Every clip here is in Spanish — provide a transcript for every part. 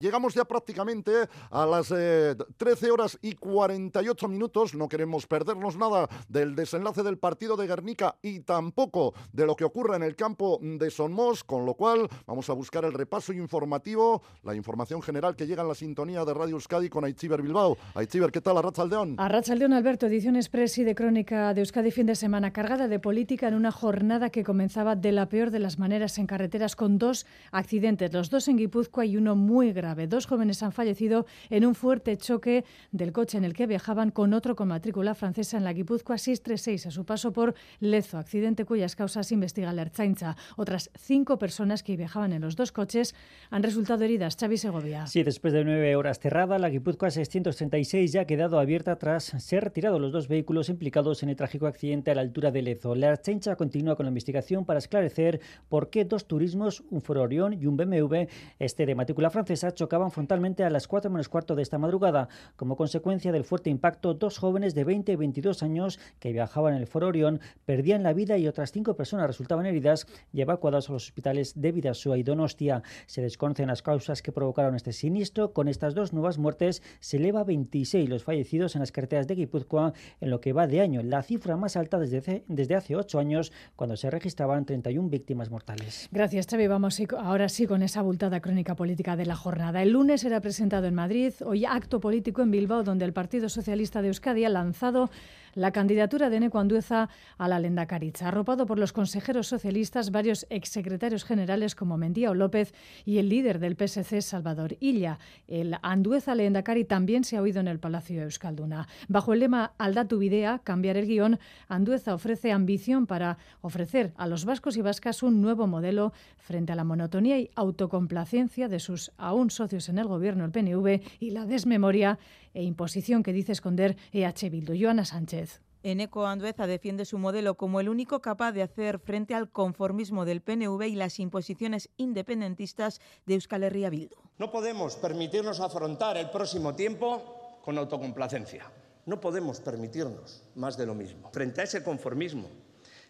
Llegamos ya prácticamente a las 13 eh, horas y 48 minutos. No queremos perdernos nada del desenlace del partido de Guernica y tampoco de lo que ocurra en el campo de Sonmos, con lo cual vamos a buscar el repaso informativo, la información general que llega en la sintonía de Radio Euskadi con Aichiber Bilbao. Aichiber, ¿qué tal? Arrachaldeón. Arrachaldeón, Alberto, edición express y de crónica de Euskadi fin de semana cargada de política en una jornada que comenzaba de la peor de las maneras en carreteras con dos accidentes, los dos en Guipúzcoa y uno muy grave Dos jóvenes han fallecido en un fuerte choque del coche en el que viajaban con otro con matrícula francesa en la Guipúzcoa 636 a su paso por Lezo, accidente cuyas causas investiga la Ertzaintza. Otras cinco personas que viajaban en los dos coches han resultado heridas. Xavi Segovia. Sí, después de nueve horas cerrada, la Guipúzcoa 636 ya ha quedado abierta tras ser retirados los dos vehículos implicados en el trágico accidente a la altura de Lezo. La Ertzaintza continúa con la investigación para esclarecer por qué dos turismos, un Foro Orión y un BMW, este de matrícula francesa, chocaban frontalmente a las 4 menos cuarto de esta madrugada. Como consecuencia del fuerte impacto, dos jóvenes de 20 y 22 años que viajaban en el Foro Orión perdían la vida y otras cinco personas resultaban heridas y evacuadas a los hospitales de Vidasoa y Donostia. Se desconocen las causas que provocaron este siniestro. Con estas dos nuevas muertes se eleva a 26 los fallecidos en las carreteras de Guipúzcoa en lo que va de año, la cifra más alta desde desde hace ocho años, cuando se registraban 31 víctimas mortales. Gracias, Xavi. Vamos ahora sí con esa abultada crónica política de la jornada. El lunes era presentado en Madrid, hoy acto político en Bilbao, donde el Partido Socialista de Euskadi ha lanzado la candidatura de Neco Andueza a la Lendakaritza, arropado por los consejeros socialistas, varios exsecretarios generales como Mendía López y el líder del PSC, Salvador Illa. El Andueza Lendakari también se ha oído en el Palacio de Euskalduna. Bajo el lema Aldatu Videa, cambiar el guion, Andueza ofrece ambición para ofrecer a los vascos y vascas un nuevo modelo frente a la monotonía y autocomplacencia de sus aún socios en el gobierno, el PNV, y la desmemoria e imposición que dice esconder EH Bildu. Joana Sánchez. Eneco Andueza defiende su modelo como el único capaz de hacer frente al conformismo del PNV y las imposiciones independentistas de Euskal Herria Bildu. No podemos permitirnos afrontar el próximo tiempo con autocomplacencia. No podemos permitirnos más de lo mismo. Frente a ese conformismo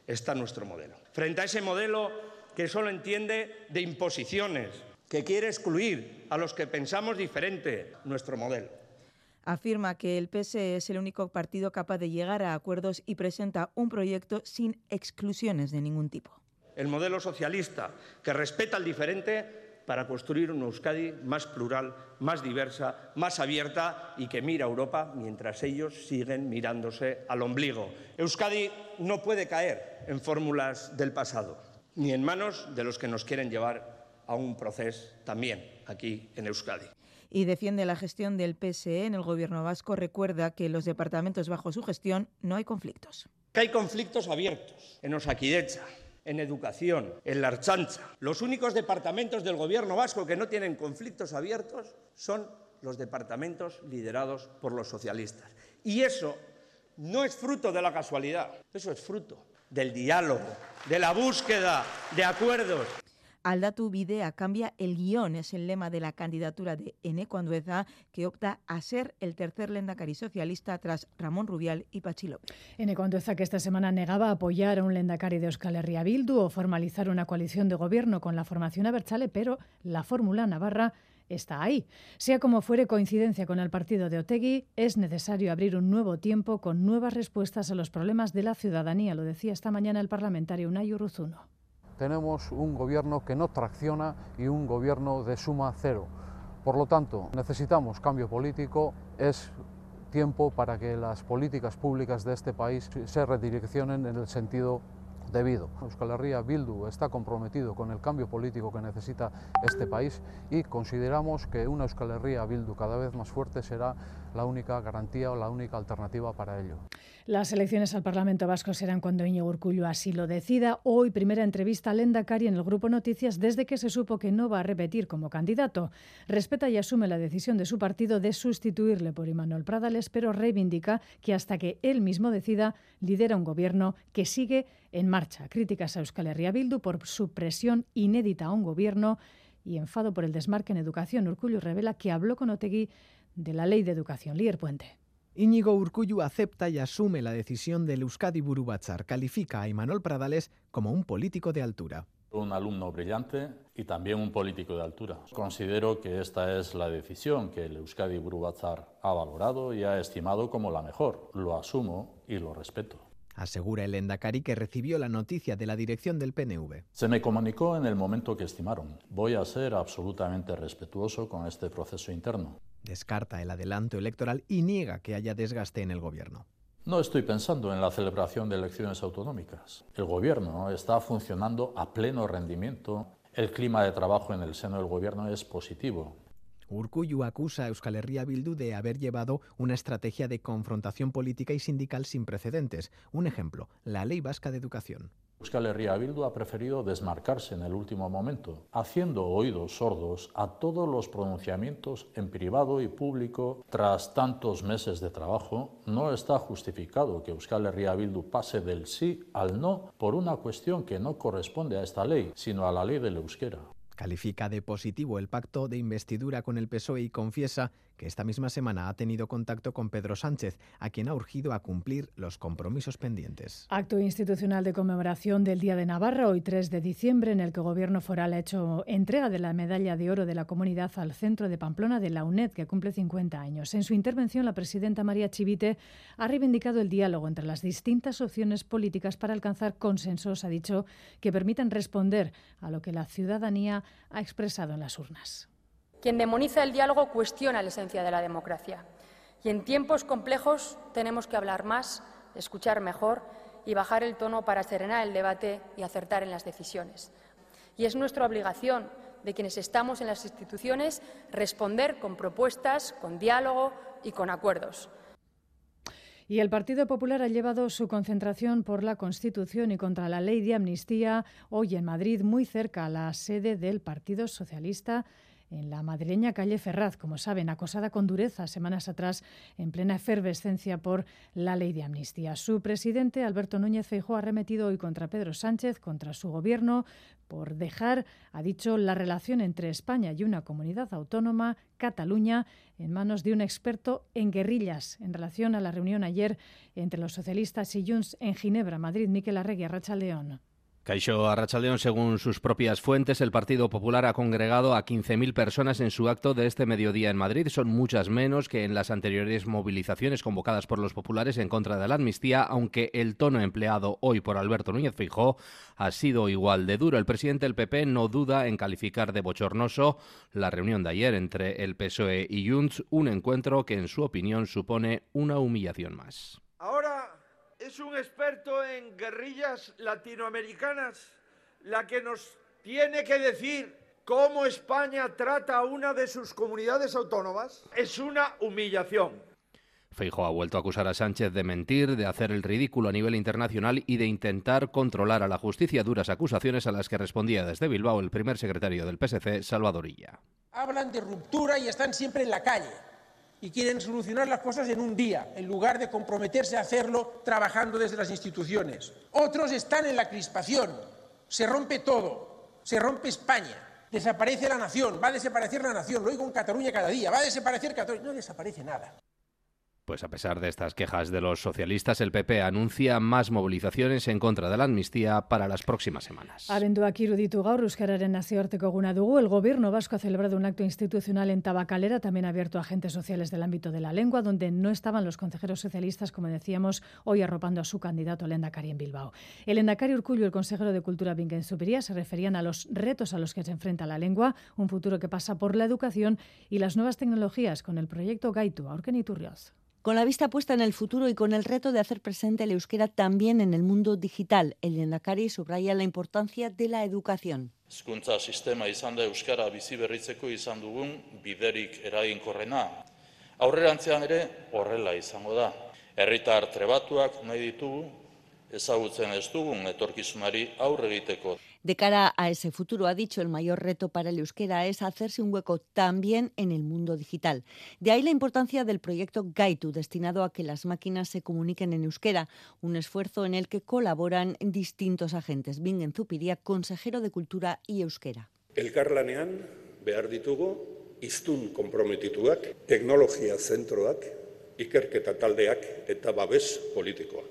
está nuestro modelo. Frente a ese modelo que solo entiende de imposiciones, que quiere excluir a los que pensamos diferente nuestro modelo afirma que el PSE es el único partido capaz de llegar a acuerdos y presenta un proyecto sin exclusiones de ningún tipo. El modelo socialista que respeta al diferente para construir una Euskadi más plural, más diversa, más abierta y que mira a Europa mientras ellos siguen mirándose al ombligo. Euskadi no puede caer en fórmulas del pasado, ni en manos de los que nos quieren llevar a un proceso también aquí en Euskadi y defiende la gestión del PSE en el gobierno vasco. Recuerda que en los departamentos bajo su gestión no hay conflictos. hay conflictos abiertos en Osakidecha, en educación, en la Archancha. Los únicos departamentos del gobierno vasco que no tienen conflictos abiertos son los departamentos liderados por los socialistas. Y eso no es fruto de la casualidad, eso es fruto del diálogo, de la búsqueda de acuerdos. Aldatu Bidea cambia el guion, es el lema de la candidatura de Eneco Andueza, que opta a ser el tercer lendakari socialista tras Ramón Rubial y Pachi López. Eneco que esta semana negaba apoyar a un lendakari de Euskal Herria Bildu o formalizar una coalición de gobierno con la formación Abertzale, pero la fórmula navarra está ahí. Sea como fuere coincidencia con el partido de Otegui, es necesario abrir un nuevo tiempo con nuevas respuestas a los problemas de la ciudadanía, lo decía esta mañana el parlamentario Unai Urruzuno tenemos un gobierno que no tracciona y un gobierno de suma cero. Por lo tanto, necesitamos cambio político, es tiempo para que las políticas públicas de este país se redireccionen en el sentido debido. Euskal Herria Bildu está comprometido con el cambio político que necesita este país y consideramos que una Euskal Herria Bildu cada vez más fuerte será la única garantía o la única alternativa para ello. Las elecciones al Parlamento Vasco serán cuando Iñigo Urcullo así lo decida. Hoy, primera entrevista a Lenda Cari en el Grupo Noticias desde que se supo que no va a repetir como candidato. Respeta y asume la decisión de su partido de sustituirle por Imanol Pradales, pero reivindica que hasta que él mismo decida, lidera un gobierno que sigue en marcha. Críticas a Euskal Herria Bildu por su presión inédita a un gobierno y enfado por el desmarque en educación. Urcullo revela que habló con Otegui de la Ley de Educación. Lier Puente. Íñigo Urcullu acepta y asume la decisión del Euskadi Burubachar. Califica a Imanol Pradales como un político de altura. Un alumno brillante y también un político de altura. Considero que esta es la decisión que el Euskadi Burubatzar ha valorado y ha estimado como la mejor. Lo asumo y lo respeto. Asegura el Endacari que recibió la noticia de la dirección del PNV. Se me comunicó en el momento que estimaron. Voy a ser absolutamente respetuoso con este proceso interno. Descarta el adelanto electoral y niega que haya desgaste en el gobierno. No estoy pensando en la celebración de elecciones autonómicas. El gobierno está funcionando a pleno rendimiento. El clima de trabajo en el seno del gobierno es positivo. Urcuyu acusa a Euskal Herria Bildu de haber llevado una estrategia de confrontación política y sindical sin precedentes. Un ejemplo, la Ley Vasca de Educación. Euskal Herria Bildu ha preferido desmarcarse en el último momento, haciendo oídos sordos a todos los pronunciamientos en privado y público. Tras tantos meses de trabajo, no está justificado que Euskal Herria Bildu pase del sí al no por una cuestión que no corresponde a esta ley, sino a la ley del euskera. Califica de positivo el pacto de investidura con el PSOE y confiesa que esta misma semana ha tenido contacto con Pedro Sánchez, a quien ha urgido a cumplir los compromisos pendientes. Acto institucional de conmemoración del Día de Navarra, hoy 3 de diciembre, en el que el Gobierno foral ha hecho entrega de la medalla de oro de la comunidad al centro de Pamplona de la UNED, que cumple 50 años. En su intervención, la presidenta María Chivite ha reivindicado el diálogo entre las distintas opciones políticas para alcanzar consensos, ha dicho, que permitan responder a lo que la ciudadanía ha expresado en las urnas. Quien demoniza el diálogo cuestiona la esencia de la democracia. Y en tiempos complejos tenemos que hablar más, escuchar mejor y bajar el tono para serenar el debate y acertar en las decisiones. Y es nuestra obligación de quienes estamos en las instituciones responder con propuestas, con diálogo y con acuerdos. Y el Partido Popular ha llevado su concentración por la Constitución y contra la ley de amnistía hoy en Madrid, muy cerca a la sede del Partido Socialista en la madrileña calle Ferraz, como saben, acosada con dureza semanas atrás en plena efervescencia por la ley de amnistía. Su presidente, Alberto Núñez Feijóo, ha remetido hoy contra Pedro Sánchez, contra su gobierno, por dejar, ha dicho, la relación entre España y una comunidad autónoma, Cataluña, en manos de un experto en guerrillas en relación a la reunión ayer entre los socialistas y Junts en Ginebra, Madrid, Miquel Arregui, Racha León. Caixo Arrachaldeón, según sus propias fuentes, el Partido Popular ha congregado a 15.000 personas en su acto de este mediodía en Madrid. Son muchas menos que en las anteriores movilizaciones convocadas por los populares en contra de la amnistía, aunque el tono empleado hoy por Alberto Núñez Fijó ha sido igual de duro. El presidente del PP no duda en calificar de bochornoso la reunión de ayer entre el PSOE y Junts, un encuentro que en su opinión supone una humillación más. Ahora es un experto en guerrillas latinoamericanas la que nos tiene que decir cómo España trata a una de sus comunidades autónomas. Es una humillación. Feijo ha vuelto a acusar a Sánchez de mentir, de hacer el ridículo a nivel internacional y de intentar controlar a la justicia duras acusaciones a las que respondía desde Bilbao el primer secretario del PSC, Salvadorilla. Hablan de ruptura y están siempre en la calle y quieren solucionar las cosas en un día, en lugar de comprometerse a hacerlo trabajando desde las instituciones. Otros están en la crispación, se rompe todo, se rompe España, desaparece la nación, va a desaparecer la nación, lo oigo en Cataluña cada día, va a desaparecer Cataluña, no desaparece nada. Pues a pesar de estas quejas de los socialistas, el PP anuncia más movilizaciones en contra de la amnistía para las próximas semanas. Abenduak iruditu gaur Euskararen nazioarteko guna dugu, el gobierno vasco ha celebrado un acto institucional en Tabacalera, también abierto a agentes sociales del ámbito de la lengua, donde no estaban los consejeros socialistas, como decíamos, hoy arropando a su candidato el Endacari en Bilbao. El Endacari Urcullo y el consejero de Cultura Supiría se referían a los retos a los que se enfrenta la lengua, un futuro que pasa por la educación y las nuevas tecnologías con el proyecto Gaitu, Aurken Iturrioz. Con la vista puesta en el futuro y con el reto de hacer presente el euskera también en el mundo digital, el Endacari subraya la importancia de la educación. Hezkuntza sistema izan da euskara bizi berritzeko izan dugun biderik eraginkorrena. Aurrerantzean ere horrela izango da. Herritar trebatuak nahi ditugu, ezagutzen ez dugun etorkizunari aurre egiteko. De cara a ese futuro, ha dicho, el mayor reto para el euskera es hacerse un hueco también en el mundo digital. De ahí la importancia del proyecto Gaitu, destinado a que las máquinas se comuniquen en euskera, un esfuerzo en el que colaboran distintos agentes. Bingen Zupiria, consejero de Cultura y Euskera. Elkarlanean behar ditugu iztun teknologia zentroak, ikerketa taldeak eta babes politikoa.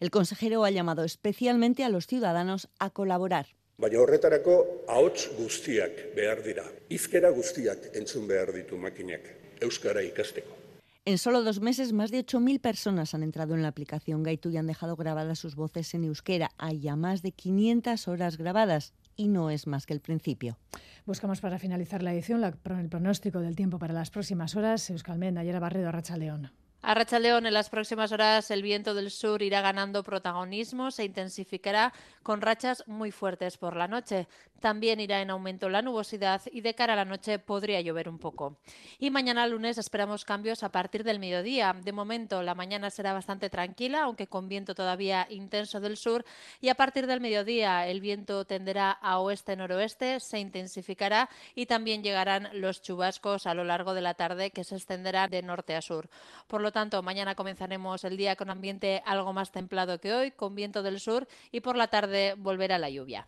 El consejero ha llamado especialmente a los ciudadanos a colaborar. Baina horretarako ahots guztiak behar dira. Izkera guztiak entzun behar ditu makinak. Euskara ikasteko. En solo dos meses, más de 8.000 personas han entrado en la aplicación Gaitu y han dejado grabadas sus voces en euskera. Hay ya más de 500 horas grabadas y no es más que el principio. Buscamos para finalizar la edición la, el pronóstico del tiempo para las próximas horas. Euskalmen, ayer Barredo, Racha León. A Racha León, en las próximas horas el viento del sur irá ganando protagonismo, se intensificará con rachas muy fuertes por la noche. También irá en aumento la nubosidad y de cara a la noche podría llover un poco. Y mañana lunes esperamos cambios a partir del mediodía. De momento la mañana será bastante tranquila, aunque con viento todavía intenso del sur. Y a partir del mediodía el viento tenderá a oeste-noroeste, se intensificará y también llegarán los chubascos a lo largo de la tarde que se extenderán de norte a sur. Por lo tanto, mañana comenzaremos el día con ambiente algo más templado que hoy, con viento del sur y por la tarde volverá la lluvia.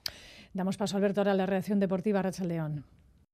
Damos paso, Alberto, ahora a la reacción deportiva Racha León.